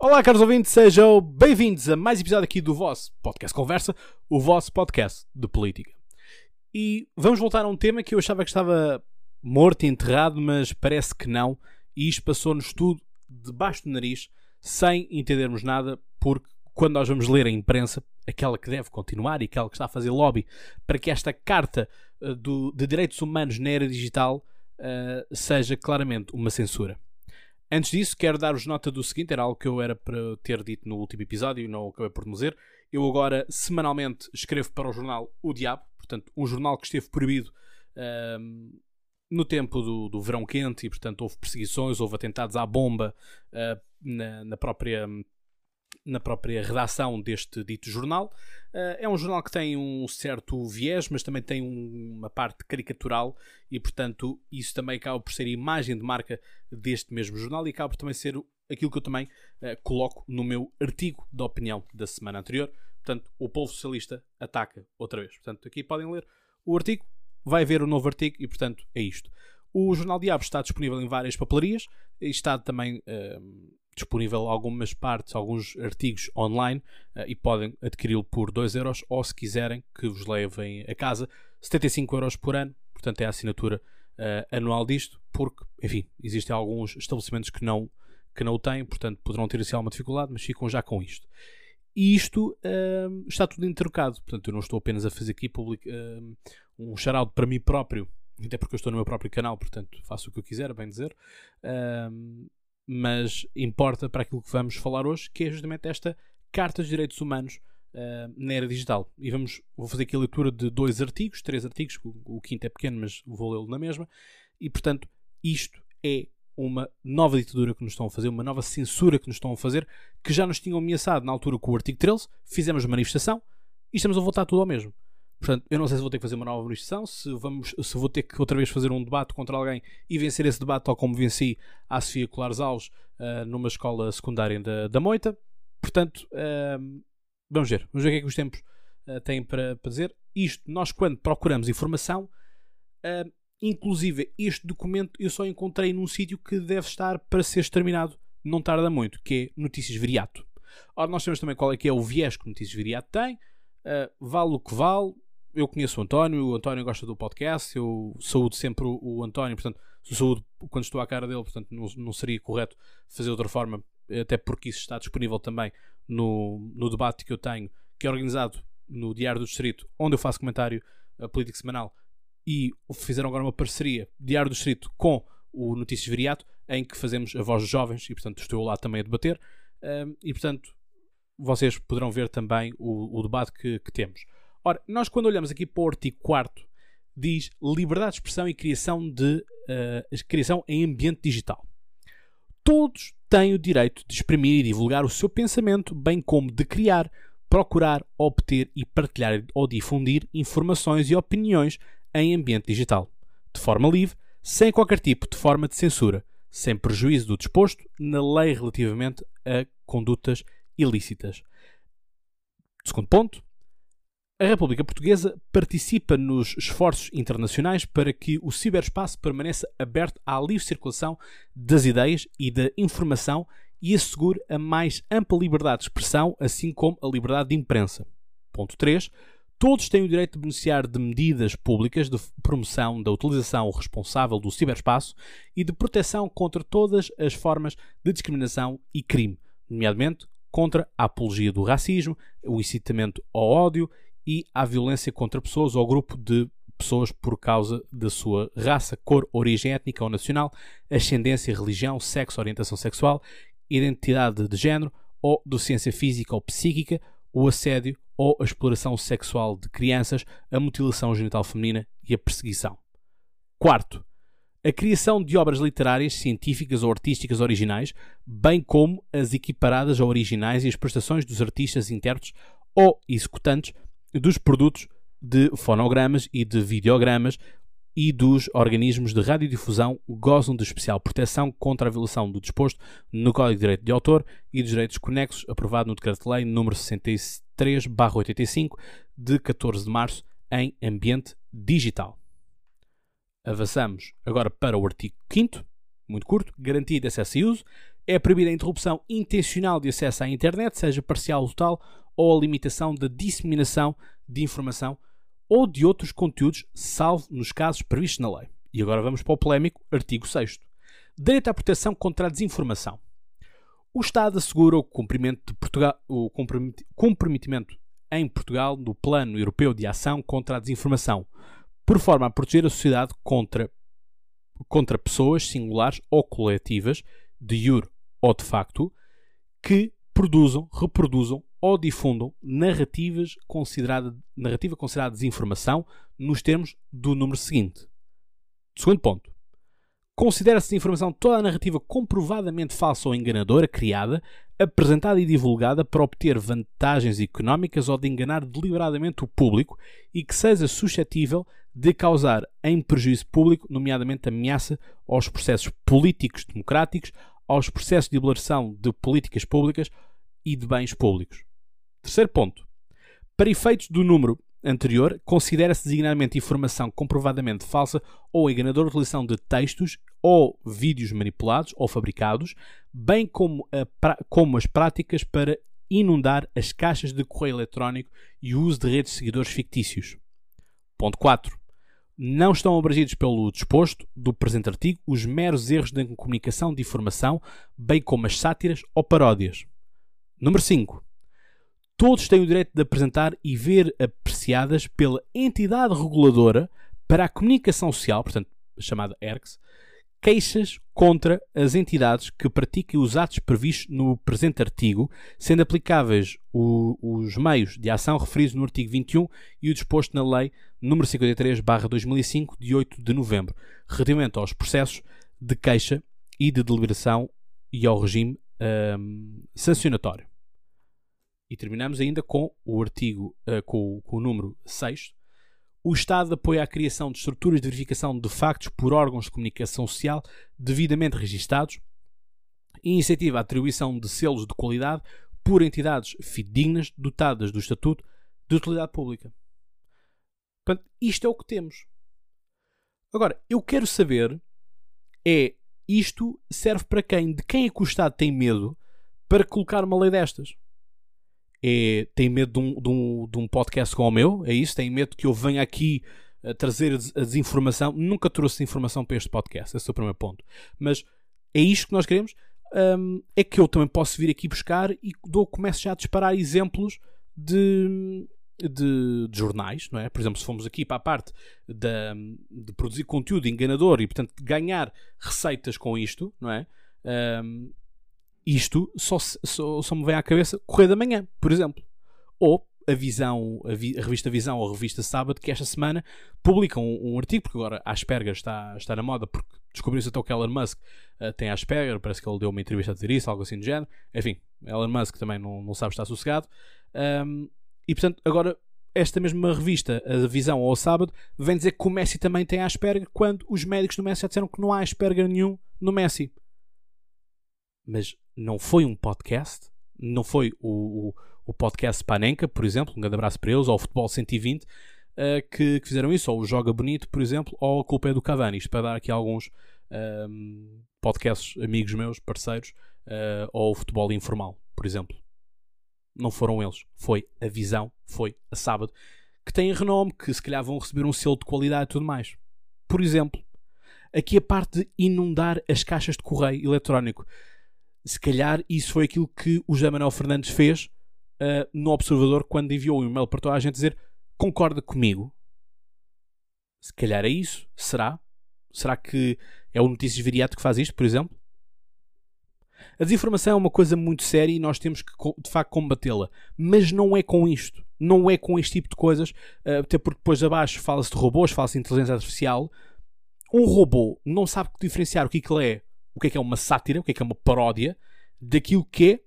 Olá, caros ouvintes, sejam bem-vindos a mais episódio aqui do vosso podcast Conversa, o vosso podcast de política. E vamos voltar a um tema que eu achava que estava morto e enterrado, mas parece que não, e isto passou-nos tudo debaixo do nariz, sem entendermos nada, porque quando nós vamos ler a imprensa, aquela que deve continuar e aquela que está a fazer lobby para que esta carta uh, do, de direitos humanos na era digital uh, seja claramente uma censura. Antes disso, quero dar-vos nota do seguinte: era algo que eu era para ter dito no último episódio e não acabei por dizer. Eu agora, semanalmente, escrevo para o jornal O Diabo, portanto, um jornal que esteve proibido um, no tempo do, do, verão quente e, portanto, houve perseguições, houve atentados à bomba uh, na, na própria na própria redação deste dito jornal. Uh, é um jornal que tem um certo viés, mas também tem um, uma parte caricatural e, portanto, isso também acaba por ser a imagem de marca deste mesmo jornal e acaba por também ser aquilo que eu também uh, coloco no meu artigo de opinião da semana anterior. Portanto, o povo socialista ataca outra vez. Portanto, aqui podem ler o artigo, vai ver o novo artigo e, portanto, é isto. O Jornal Diabo está disponível em várias papelarias e está também uh, disponível algumas partes, alguns artigos online uh, e podem adquiri-lo por 2 euros ou se quiserem que vos levem a casa 75 euros por ano, portanto é a assinatura uh, anual disto, porque, enfim, existem alguns estabelecimentos que não, que não o têm, portanto poderão ter assim alguma dificuldade, mas ficam já com isto. E isto uh, está tudo intercalado, portanto eu não estou apenas a fazer aqui public, um shout para mim próprio, até porque eu estou no meu próprio canal, portanto faço o que eu quiser, bem dizer mas importa para aquilo que vamos falar hoje, que é justamente esta Carta dos Direitos Humanos uh, na Era Digital. E vamos, vou fazer aqui a leitura de dois artigos, três artigos, o, o quinto é pequeno, mas vou lê-lo na mesma, e portanto, isto é uma nova ditadura que nos estão a fazer, uma nova censura que nos estão a fazer, que já nos tinham ameaçado na altura com o artigo 13, fizemos manifestação e estamos a voltar tudo ao mesmo. Portanto, eu não sei se vou ter que fazer uma nova manifestação, se, vamos, se vou ter que outra vez fazer um debate contra alguém e vencer esse debate, tal como venci a Sofia Colares Alves uh, numa escola secundária da, da Moita. Portanto, uh, vamos ver. Vamos ver o que é que os tempos uh, têm para, para dizer. Isto, nós quando procuramos informação, inclusive este documento eu só encontrei num sítio que deve estar para ser exterminado, não tarda muito, que é Notícias Viriato. Ora, nós sabemos também qual é que é o viés que Notícias Viriato tem. Vale o que vale, eu conheço o António, o António gosta do podcast, eu saúdo sempre o, António, portanto, saúdo quando estou à cara dele, portanto, não, não seria correto fazer de outra forma, até porque isso está disponível também no, no debate que eu tenho, que é organizado no Diário do Distrito, onde eu faço comentário a política semanal, e fizeram agora uma parceria, Diário do Distrito, com o Notícias Viriato, em que fazemos a voz dos jovens, e portanto estou lá também a debater, um, e portanto vocês poderão ver também o, o debate que, que temos. Ora, nós quando olhamos aqui para o artigo 4 diz liberdade de expressão e criação, de, uh, criação em ambiente digital. Todos têm o direito de exprimir e divulgar o seu pensamento, bem como de criar, procurar, obter e partilhar ou difundir informações e opiniões em ambiente digital, de forma livre, sem qualquer tipo de forma de censura, sem prejuízo do disposto na lei relativamente a condutas ilícitas. Segundo ponto, a República Portuguesa participa nos esforços internacionais para que o ciberespaço permaneça aberto à livre circulação das ideias e da informação e assegure a mais ampla liberdade de expressão, assim como a liberdade de imprensa. Ponto 3. Todos têm o direito de beneficiar de medidas públicas de promoção da utilização responsável do ciberespaço e de proteção contra todas as formas de discriminação e crime, nomeadamente contra a apologia do racismo, o incitamento ao ódio e à violência contra pessoas ou grupo de pessoas por causa da sua raça, cor, origem étnica ou nacional, ascendência, religião, sexo, orientação sexual, identidade de género ou deficiência física ou psíquica, o assédio ou a exploração sexual de crianças, a mutilação genital feminina e a perseguição. Quarto, a criação de obras literárias, científicas ou artísticas originais, bem como as equiparadas a originais e as prestações dos artistas, intérpretes ou executantes dos produtos de fonogramas e de videogramas e dos organismos de radiodifusão gozam de especial proteção contra a violação do disposto no Código de Direito de Autor e dos direitos conexos, aprovado no Decreto-Lei número 63/85 de 14 de março em ambiente digital. Avançamos agora para o artigo 5 muito curto, garantia de acesso e uso. É proibida a interrupção intencional de acesso à internet, seja parcial ou total, ou a limitação da disseminação de informação ou de outros conteúdos, salvo nos casos previstos na lei. E agora vamos para o polémico artigo 6 Direito à proteção contra a desinformação. O Estado assegura o cumprimento, Portugal, o comprometimento em Portugal do Plano Europeu de Ação contra a Desinformação, por forma a proteger a sociedade contra, contra pessoas singulares ou coletivas, de jure ou de facto, que produzam, reproduzam ou difundam narrativas considerada, narrativa considerada desinformação nos termos do número seguinte. Segundo ponto. Considera-se desinformação toda a narrativa comprovadamente falsa ou enganadora criada, apresentada e divulgada para obter vantagens económicas ou de enganar deliberadamente o público e que seja suscetível de causar em prejuízo público, nomeadamente ameaça aos processos políticos democráticos, aos processos de elaboração de políticas públicas e de bens públicos. Terceiro ponto. Para efeitos do número anterior, considera-se designadamente informação comprovadamente falsa ou enganadora utilização de textos ou vídeos manipulados ou fabricados, bem como, a, como as práticas para inundar as caixas de correio eletrónico e o uso de redes de seguidores fictícios. Ponto 4. Não estão abrangidos pelo disposto do presente artigo os meros erros de comunicação de informação, bem como as sátiras ou paródias. Número 5. Todos têm o direito de apresentar e ver apreciadas pela entidade reguladora para a comunicação social, portanto, chamada ERCS, queixas contra as entidades que pratiquem os atos previstos no presente artigo, sendo aplicáveis o, os meios de ação referidos no artigo 21 e o disposto na Lei nº 53-2005, de 8 de novembro, relativamente aos processos de queixa e de deliberação e ao regime um, sancionatório. E terminamos ainda com o artigo, uh, com, com, o número 6. O Estado apoia a criação de estruturas de verificação de factos por órgãos de comunicação social devidamente registados e incentiva a atribuição de selos de qualidade por entidades fidedignas dotadas do Estatuto de Utilidade Pública. Portanto, isto é o que temos. Agora, eu quero saber é isto serve para quem? De quem é que o Estado tem medo para colocar uma lei destas? É, tem medo de um, de, um, de um podcast como o meu, é isso? Tem medo que eu venha aqui a trazer a desinformação. Nunca trouxe informação para este podcast, esse é o primeiro ponto. Mas é isto que nós queremos. Um, é que eu também posso vir aqui buscar e dou, começo já a disparar exemplos de, de, de, jornais, não é? Por exemplo, se formos aqui para a parte de, de produzir conteúdo enganador e, portanto, ganhar receitas com isto, não é? Um, isto só, só, só me vem à cabeça Correio da Manhã, por exemplo. Ou a Visão, a, vi, a, revista Visão ou a revista Sábado, que esta semana publicam um, um, artigo, porque agora a Asperger está, está na moda, porque descobriu-se até que Elon Musk uh, tem Asperger, parece que ele deu uma entrevista a dizer isso, algo assim do género. Enfim, Elon Musk também não, não sabe estar sossegado. Um, e portanto, agora esta mesma revista, a Visão ou o Sábado, vem dizer que o Messi também tem Asperger, quando os médicos do Messi já disseram que não há Asperger nenhum no Messi. Mas não foi um podcast, não foi o, o, o podcast Panenka, por exemplo, um grande abraço para eles, ou o Futebol 120, uh, eh, que, que, fizeram isso, ou o Joga Bonito, por exemplo, ou a culpa é do Cavani, isto para dar aqui alguns um, podcasts amigos meus, parceiros, uh, ou o Futebol Informal, por exemplo. Não foram eles, foi a Visão, foi a Sábado, que tem renome, que se calhar vão receber um selo de qualidade e tudo mais. Por exemplo, aqui a parte de inundar as caixas de correio eletrónico se calhar isso foi aquilo que o José Manuel Fernandes fez uh, no Observador quando enviou um e-mail para toda a gente dizer concorda comigo. Se calhar é isso. Será? Será que é o Notícias Viriato que faz isto, por exemplo? A desinformação é uma coisa muito séria e nós temos que, de facto, combatê-la. Mas não é com isto. Não é com este tipo de coisas. Uh, até porque depois abaixo fala-se de robôs, fala-se de inteligência artificial. Um robô não sabe diferenciar o que, é que é o que é que é uma sátira, o que é que é uma paródia daquilo que é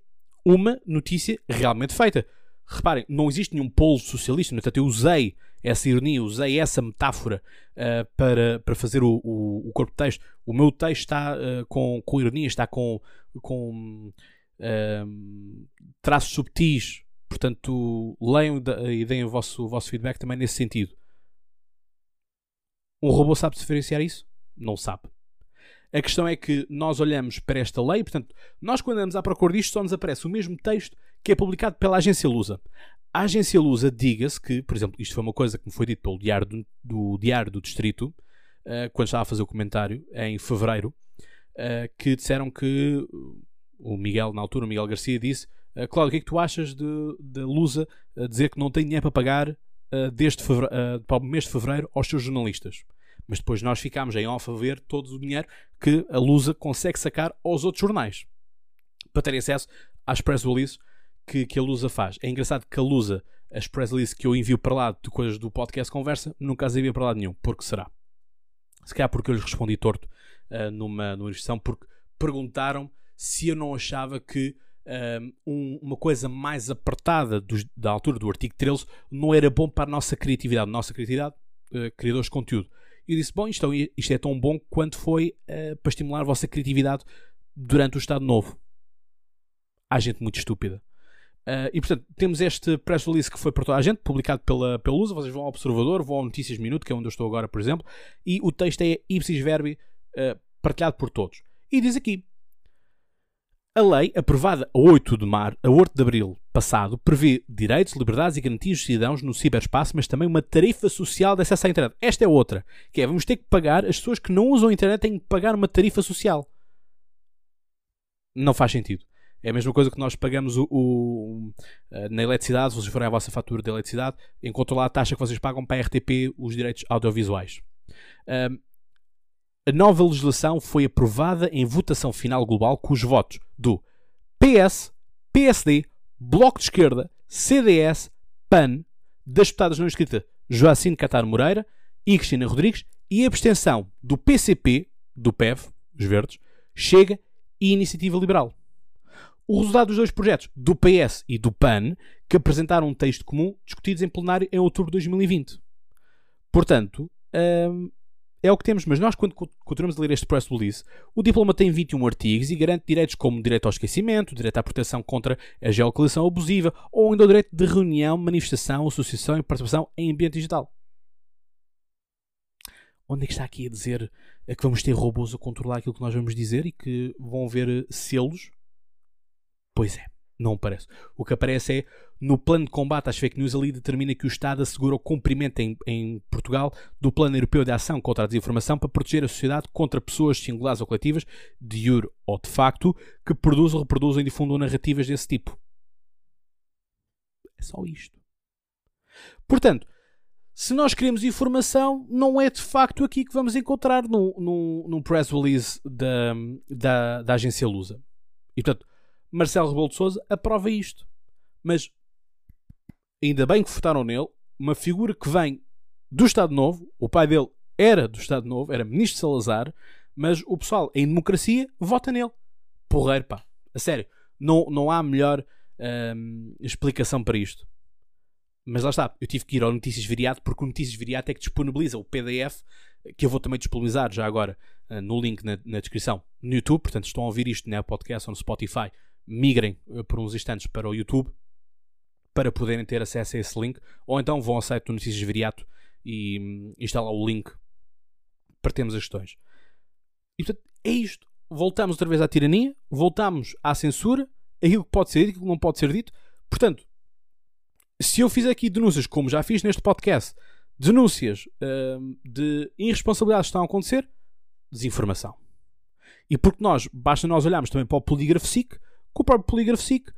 uma notícia realmente feita. Reparem, não existe nenhum polo socialista, portanto, eu usei essa ironia, usei essa metáfora uh, para, para fazer o, o, o, corpo de texto. O meu texto está uh, com, com ironia, está com, com uh, traços subtis, portanto, leiam e deem o vosso, o vosso feedback também nesse sentido. Um robô sabe diferenciar isso? Não sabe. A questão é que nós olhamos para esta lei, portanto, nós quando andamos à procura disto só nos aparece o mesmo texto que é publicado pela agência Lusa. A agência Lusa diga-se que, por exemplo, isto foi uma coisa que me foi dito pelo Diário do, do Diário do Distrito, uh, quando estava a fazer o comentário, em fevereiro, uh, que disseram que o Miguel, na altura, o Miguel Garcia, disse: uh, Cláudio, o que é que tu achas de Lusa dizer que não tem dinheiro para pagar desde para o mês de fevereiro aos seus jornalistas? Mas depois nós ficámos em off a ver todo o dinheiro que a Lusa consegue sacar aos outros jornais para terem acesso às press releases que, que a Lusa faz. É engraçado que a Lusa, as press releases que eu envio para lá de coisas do podcast Conversa, nunca as envio para lá nenhum. Porque será? Se calhar porque eu lhes respondi torto uh, numa, numa inscrição, porque perguntaram se eu não achava que um, uma coisa mais apertada dos, da altura do artigo 13 não era bom para a nossa criatividade. Nossa criatividade, uh, criadores de conteúdo. E eu disse: Bom, isto, é isto é tão bom quanto foi uh, para estimular a vossa criatividade durante o Estado Novo. Há gente muito estúpida. Uh, e portanto, temos este press release que foi para toda a gente, publicado pela, pela Lusa. Vocês vão ao Observador, vão ao Notícias Minuto, que é onde eu estou agora, por exemplo, e o texto é ipsis verbi uh, partilhado por todos. E diz aqui: a lei, aprovada a 8 de, mar, a 8 de abril passado, prevê direitos, liberdades e garantias dos cidadãos no ciberespaço, mas também uma tarifa social de acesso à internet. Esta é outra, que é, vamos ter que pagar, as pessoas que não usam a internet têm que pagar uma tarifa social. Não faz sentido. É a mesma coisa que nós pagamos o, o, na eletricidade, se vocês forem à vossa fatura de eletricidade, encontram lá a taxa que vocês pagam para a RTP os direitos audiovisuais. Um, a nova legislação foi aprovada em votação final global com os votos do PS, PSD, Bloco de Esquerda, CDS, PAN, das deputadas não inscritas Joacine Catar Moreira e Cristina Rodrigues e a abstenção do PCP, do PEV, os verdes, Chega e Iniciativa Liberal. O resultado dos dois projetos, do PS e do PAN, que apresentaram um texto comum discutidos em plenário em outubro de 2020. Portanto, hum, é o que temos, mas nós, quando continuamos a ler este press release, o diploma tem 21 artigos e garante direitos como direito ao esquecimento, direito à proteção contra a geolocalização abusiva ou ainda o direito de reunião, manifestação, associação e participação em ambiente digital. Onde é que está aqui a dizer que vamos ter robôs a controlar aquilo que nós vamos dizer e que vão haver selos? Pois é. Não aparece. O que aparece é no plano de combate às fake news, ali determina que o Estado assegura o cumprimento em, em, Portugal do Plano Europeu de Ação contra a Desinformação para proteger a sociedade contra pessoas singulares ou coletivas, de jure ou de facto, que produzam, reproduzam e difundam narrativas desse tipo. É só isto. Portanto, se nós queremos informação, não é de facto aqui que vamos encontrar no, no press release da, da, da agência Lusa. E portanto, Marcelo Rebelo de Sousa aprova isto. Mas ainda bem que votaram nele, uma figura que vem do Estado Novo, o pai dele era do Estado Novo, era ministro Salazar, mas o pessoal em democracia vota nele. Porreiro, pá. A sério, não, não há melhor hum, explicação para isto. Mas lá está, eu tive que ir ao Notícias Viriato porque o Notícias Viriato é que disponibiliza o PDF que eu vou também disponibilizar já agora uh, no link na, na, descrição no YouTube. Portanto, estão a ouvir isto na podcast ou no Spotify migrem eh, por uns instantes para o YouTube para poderem ter acesso a esse link, ou então vão ao site do Notícias Viriato e, hum, e está lá o link para termos as questões. E portanto, é isto. Voltamos outra vez à tirania, voltamos à censura, aquilo que pode ser dito, aquilo que não pode ser dito. Portanto, se eu fizer aqui denúncias, como já fiz neste podcast, denúncias uh, de irresponsabilidades que estão a acontecer, desinformação. E porque nós, basta nós olharmos também para o polígrafo SIC, com o próprio polígrafo SIC,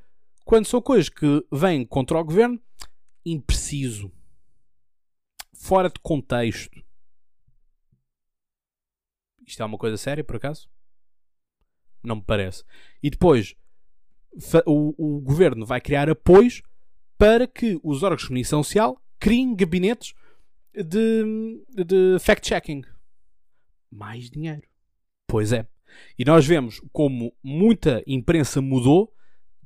quando são coisas que vêm contra o governo, impreciso, fora de contexto. Isto é uma coisa séria, por acaso? Não me parece. E depois, o, o governo vai criar apoios para que os órgãos de comunicação social criem gabinetes de, de fact-checking. Mais dinheiro. Pois é. E nós vemos como muita imprensa mudou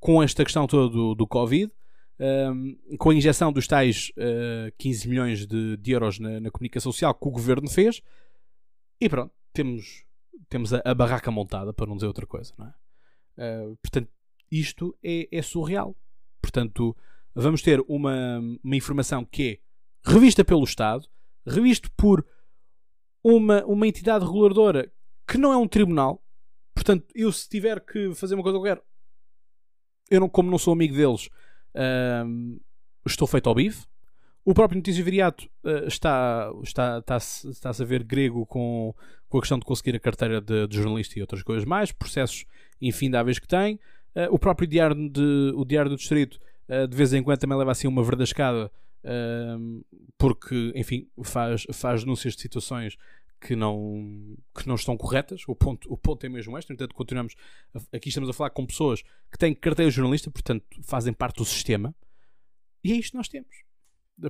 com esta questão toda do, do Covid, um, com a injeção dos tais uh, 15 milhões de, de euros na, na, comunicação social que o governo fez, e pronto, temos, temos a, a barraca montada, para não dizer outra coisa. Não é? Uh, portanto, isto é, é, surreal. Portanto, vamos ter uma, uma informação que é revista pelo Estado, revista por uma, uma entidade reguladora que não é um tribunal. Portanto, eu se tiver que fazer uma coisa qualquer, eu não, como não sou amigo deles, uh, estou feito ao bife. O próprio Notícias Viriato uh, está, está, está, está a ver grego com, com a questão de conseguir a carteira de, de jornalista e outras coisas mais, processos infindáveis que tem. Uh, o próprio Diário, de, o Diário do Distrito, uh, de vez em quando, também leva assim uma verdascada, porque, enfim, faz, faz denúncias de situações que não, que não estão corretas. O ponto, o ponto é mesmo este. No entanto, continuamos. A, aqui estamos a falar com pessoas que têm carteira de jornalista, portanto, fazem parte do sistema. E é isto que nós temos.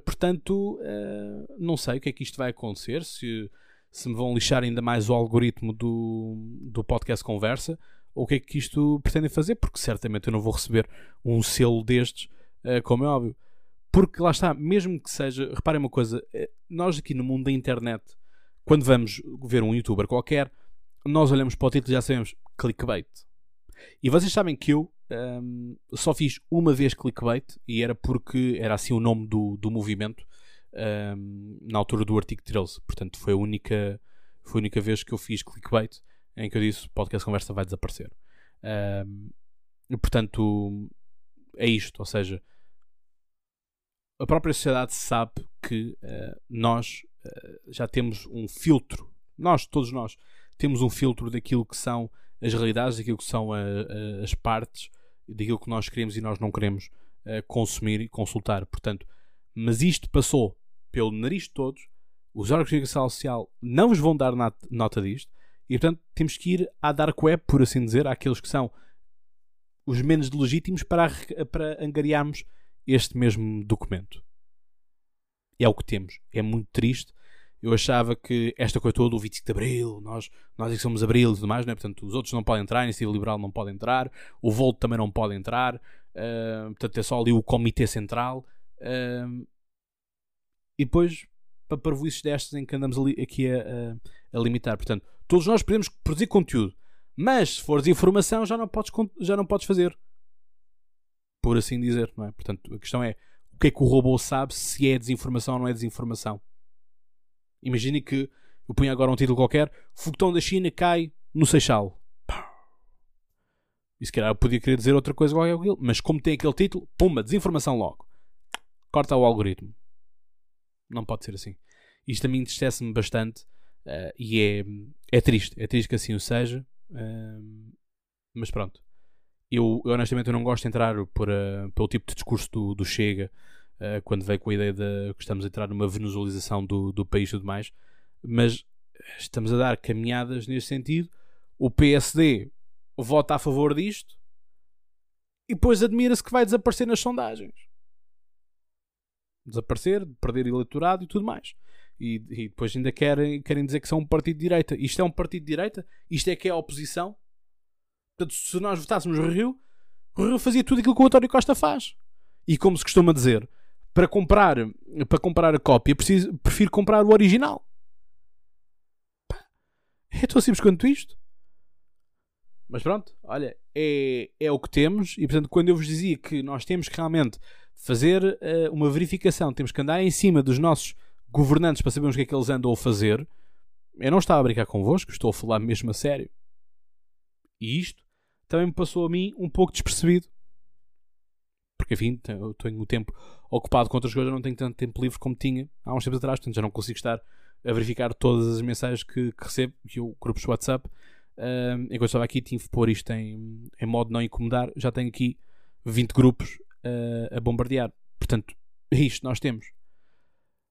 Portanto, uh, não sei o que é que isto vai acontecer. Se, se me vão lixar ainda mais o algoritmo do, do podcast Conversa, ou o que é que isto pretende fazer, porque certamente eu não vou receber um selo destes, uh, como é óbvio. Porque lá está, mesmo que seja, reparem uma coisa, eh, nós aqui no mundo da internet quando vamos ver um youtuber qualquer, nós olhamos para o título e já sabemos clickbait. E vocês sabem que eu um, só fiz uma vez clickbait e era porque era assim o nome do, do movimento um, na altura do artigo 13. Portanto, foi a única, foi a única vez que eu fiz clickbait em que eu disse podcast conversa vai desaparecer. Um, portanto, é isto. Ou seja, a própria sociedade sabe que uh, nós já temos um filtro, nós, todos nós, temos um filtro daquilo que são as realidades, daquilo que são a, a, as partes, daquilo que nós queremos e nós não queremos uh, consumir e consultar. Portanto, mas isto passou pelo nariz de todos, os órgãos de comunicação social não vos vão dar nota disto, e portanto temos que ir à dark web, por assim dizer, àqueles que são os menos legítimos para, para angariarmos este mesmo documento. É o que temos. É muito triste. Eu achava que esta coisa toda, o 25 de Abril, nós, nós é que somos Abril e tudo mais, né? portanto os outros não podem entrar, a Iniciativa Liberal não pode entrar, o Volto também não pode entrar, uh, portanto é só ali o Comitê Central. Uh, e depois, para parvoices destas em que andamos ali, aqui a, a, a, limitar. Portanto, todos nós podemos produzir conteúdo, mas se fores informação já não podes, já não podes fazer por assim dizer, não é? Portanto, a questão é o que é que o robô sabe se é desinformação ou não é desinformação. Imagine que eu ponho agora um título qualquer: Foguetão da China cai no Seixal. E se calhar eu podia querer dizer outra coisa aquilo, mas como tem aquele título, pumba, desinformação logo. Corta o algoritmo. Não pode ser assim. Isto a mim entristece-me bastante uh, e é, é triste. É triste que assim o seja. Uh, mas pronto eu, eu, honestamente eu não gosto de entrar por, uh, pelo tipo de discurso do, do Chega uh, quando veio com a ideia de que estamos a entrar numa venezualização do, do país e tudo mais, mas estamos a dar caminhadas nesse sentido. O PSD vota a favor disto e depois admira-se que vai desaparecer nas sondagens. Desaparecer, perder eleitorado e tudo mais. E, e depois ainda querem, querem dizer que são um partido de direita. Isto é um partido de direita? Isto é que é a oposição? Portanto, se nós votássemos Rio, Rio fazia tudo aquilo que o António Costa faz. E como se costuma dizer, para comprar, para comprar a cópia, preciso, prefiro comprar o original. É tão simples quanto isto. Mas pronto, olha, é, é o que temos. E portanto, quando eu vos dizia que nós temos que realmente fazer uh, uma verificação, temos que andar em cima dos nossos governantes para sabermos o que é que eles andam a fazer, eu não estava a brincar convosco, estou a falar mesmo a sério. E isto também me passou a mim um pouco despercebido. Porque, enfim, eu tenho o tempo ocupado com outras coisas, não tenho tanto tempo livre como tinha há uns tempos atrás, portanto já não consigo estar a verificar todas as mensagens que, que recebo, e o grupos de WhatsApp. Uh, enquanto estava aqui, tive que pôr isto em, em modo não incomodar. Já tenho aqui 20 grupos uh, a bombardear. Portanto, é isto nós temos.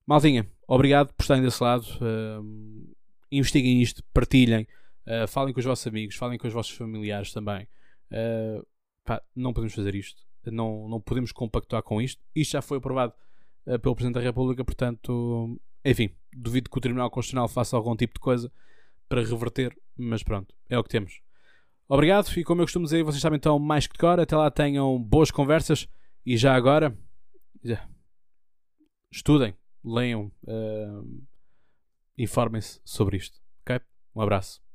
Malzinha, obrigado por estarem desse lado. Uh, investiguem isto, partilhem. Uh, falem com os vossos amigos, falem com os vossos familiares também. Uh, pá, não podemos fazer isto. Não, não podemos compactuar com isto. Isto já foi aprovado uh, pelo Presidente da República, portanto, enfim, duvido que o Tribunal Constitucional faça algum tipo de coisa para reverter, mas pronto, é o que temos. Obrigado e como eu costumo dizer, vocês sabem então mais que de cor. Até lá tenham boas conversas e já agora estudem, leiam, informem-se sobre isto. Ok? Um abraço.